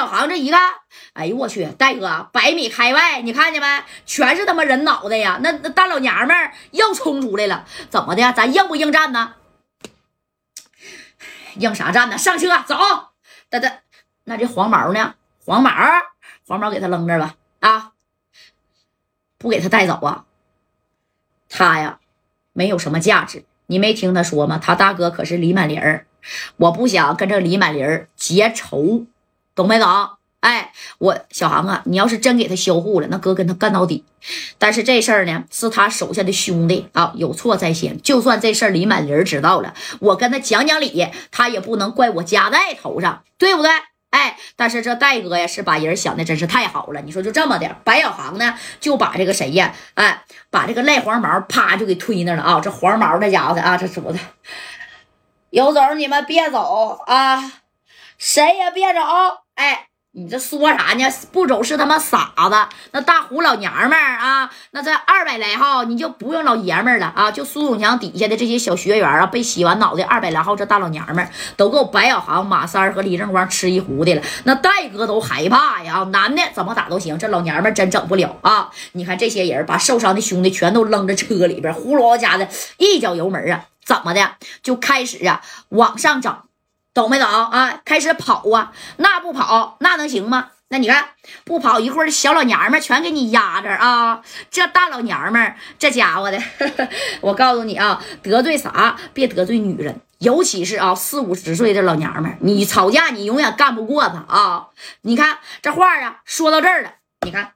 小航这一看，哎呦我去，大哥，百米开外，你看见没？全是他妈人脑袋呀！那那大老娘们儿又冲出来了，怎么的？咱应不应战呢？应啥战呢？上车走！哒哒，那这黄毛呢？黄毛，黄毛给他扔这吧！啊，不给他带走啊？他呀，没有什么价值。你没听他说吗？他大哥可是李满林儿，我不想跟这李满林儿结仇，懂没懂？哎，我小航啊，你要是真给他销户了，那哥跟他干到底。但是这事儿呢，是他手下的兄弟啊，有错在先。就算这事儿李满林知道了，我跟他讲讲理，他也不能怪我家代头上，对不对？哎，但是这戴哥呀，是把人想的真是太好了。你说就这么的，白小航呢，就把这个谁呀，哎，把这个赖黄毛啪就给推那了啊！这黄毛这家伙的啊，这说的，有种你们别走啊，谁也别走，哎。你这说啥呢？不走是他妈傻子。那大胡老娘们儿啊，那这二百来号你就不用老爷们儿了啊！就苏永强底下的这些小学员啊，被洗完脑袋，二百来号这大老娘们儿都够白小航、马三和李正光吃一壶的了。那戴哥都害怕呀！男的怎么打都行，这老娘们儿真整不了啊！你看这些人把受伤的兄弟全都扔在车里边，呼噜家的一脚油门啊，怎么的就开始啊往上涨。懂没懂啊？开始跑啊！那不跑那能行吗？那你看不跑一会儿，小老娘们全给你压着啊！这大老娘们这家伙的，我告诉你啊，得罪啥别得罪女人，尤其是啊四五十岁的老娘们你吵架你永远干不过她啊！你看这话啊，说到这儿了，你看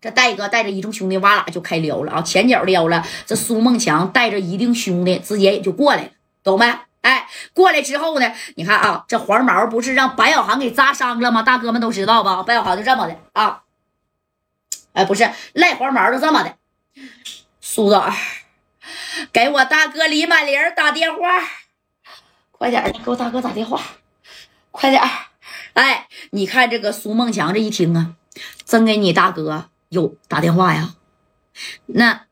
这戴哥带着一众兄弟哇啦就开撩了啊，前脚撩了，这苏梦强带着一定兄弟直接也就过来了，懂没？哎，过来之后呢？你看啊，这黄毛不是让白小航给扎伤了吗？大哥们都知道吧？白小航就这么的啊，哎，不是赖黄毛就这么的。苏总，给我大哥李满林打电话，快点的，给我大哥打电话，快点哎，你看这个苏梦强这一听啊，真给你大哥有打电话呀？那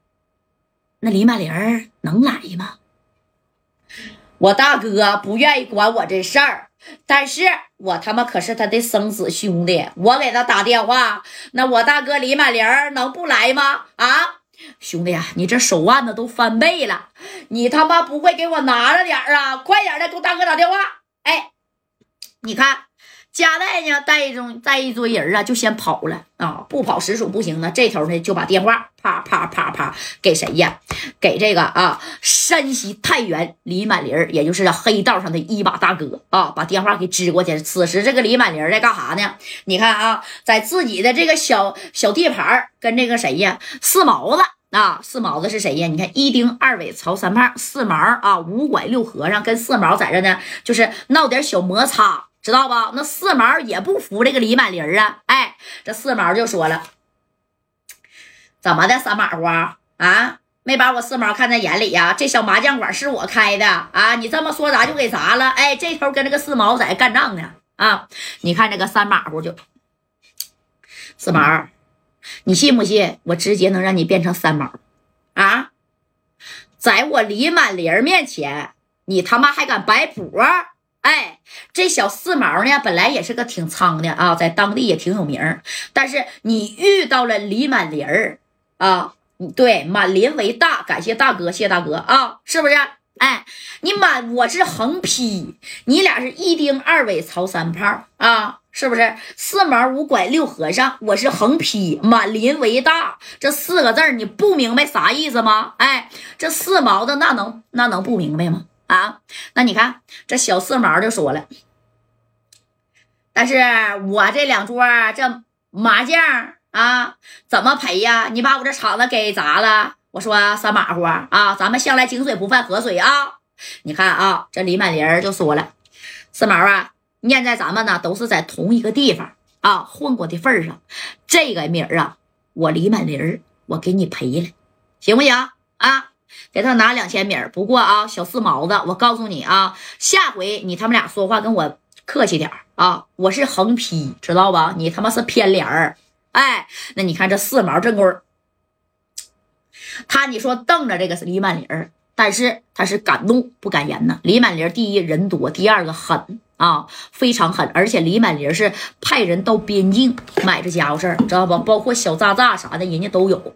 那李满林能来吗？我大哥不愿意管我这事儿，但是我他妈可是他的生死兄弟，我给他打电话，那我大哥李满玲能不来吗？啊，兄弟啊，你这手腕子都翻倍了，你他妈不会给我拿着点啊？快点的，给我大哥打电话。哎，你看。加代呢，带一种带一堆人啊，就先跑了啊！不跑实属不行呢。这头呢，就把电话啪啪啪啪给谁呀？给这个啊，山西太原李满林也就是黑道上的一把大哥啊，把电话给支过去。此时这个李满林在干啥呢？你看啊，在自己的这个小小地盘跟这个谁呀，四毛子啊，四毛子是谁呀？你看一丁二尾曹三胖，四毛啊，五拐六和尚跟四毛在这呢，就是闹点小摩擦。知道吧？那四毛也不服这个李满林啊！哎，这四毛就说了：“怎么的，三马虎啊？没把我四毛看在眼里呀？这小麻将馆是我开的啊！你这么说砸就给砸了！哎，这头跟这个四毛在干仗呢啊！你看这个三马虎就四毛，你信不信我直接能让你变成三毛啊？在我李满林面前，你他妈还敢摆谱？”哎，这小四毛呢，本来也是个挺苍的啊，在当地也挺有名。但是你遇到了李满林儿啊，对，满林为大，感谢大哥，谢大哥啊，是不是？哎，你满我是横批，你俩是一丁二尾曹三炮啊，是不是？四毛五拐六和尚，我是横批，满林为大这四个字你不明白啥意思吗？哎，这四毛的那能那能不明白吗？啊，那你看这小四毛就说了，但是我这两桌这麻将啊，怎么赔呀？你把我这场子给砸了。我说三马虎啊，咱们向来井水不犯河水啊。你看啊，这李满林就说了，四毛啊，念在咱们呢都是在同一个地方啊混过的份上，这个名儿啊，我李满林我给你赔了，行不行啊？给他拿两千米不过啊，小四毛子，我告诉你啊，下回你他们俩说话跟我客气点啊，我是横批，知道吧？你他妈是偏脸儿，哎，那你看这四毛正棍他你说瞪着这个是李满林但是他是敢怒不敢言呐。李满林第一人多，第二个狠啊，非常狠。而且李满林是派人到边境买这家伙事儿，知道不？包括小炸炸啥的，人家都有。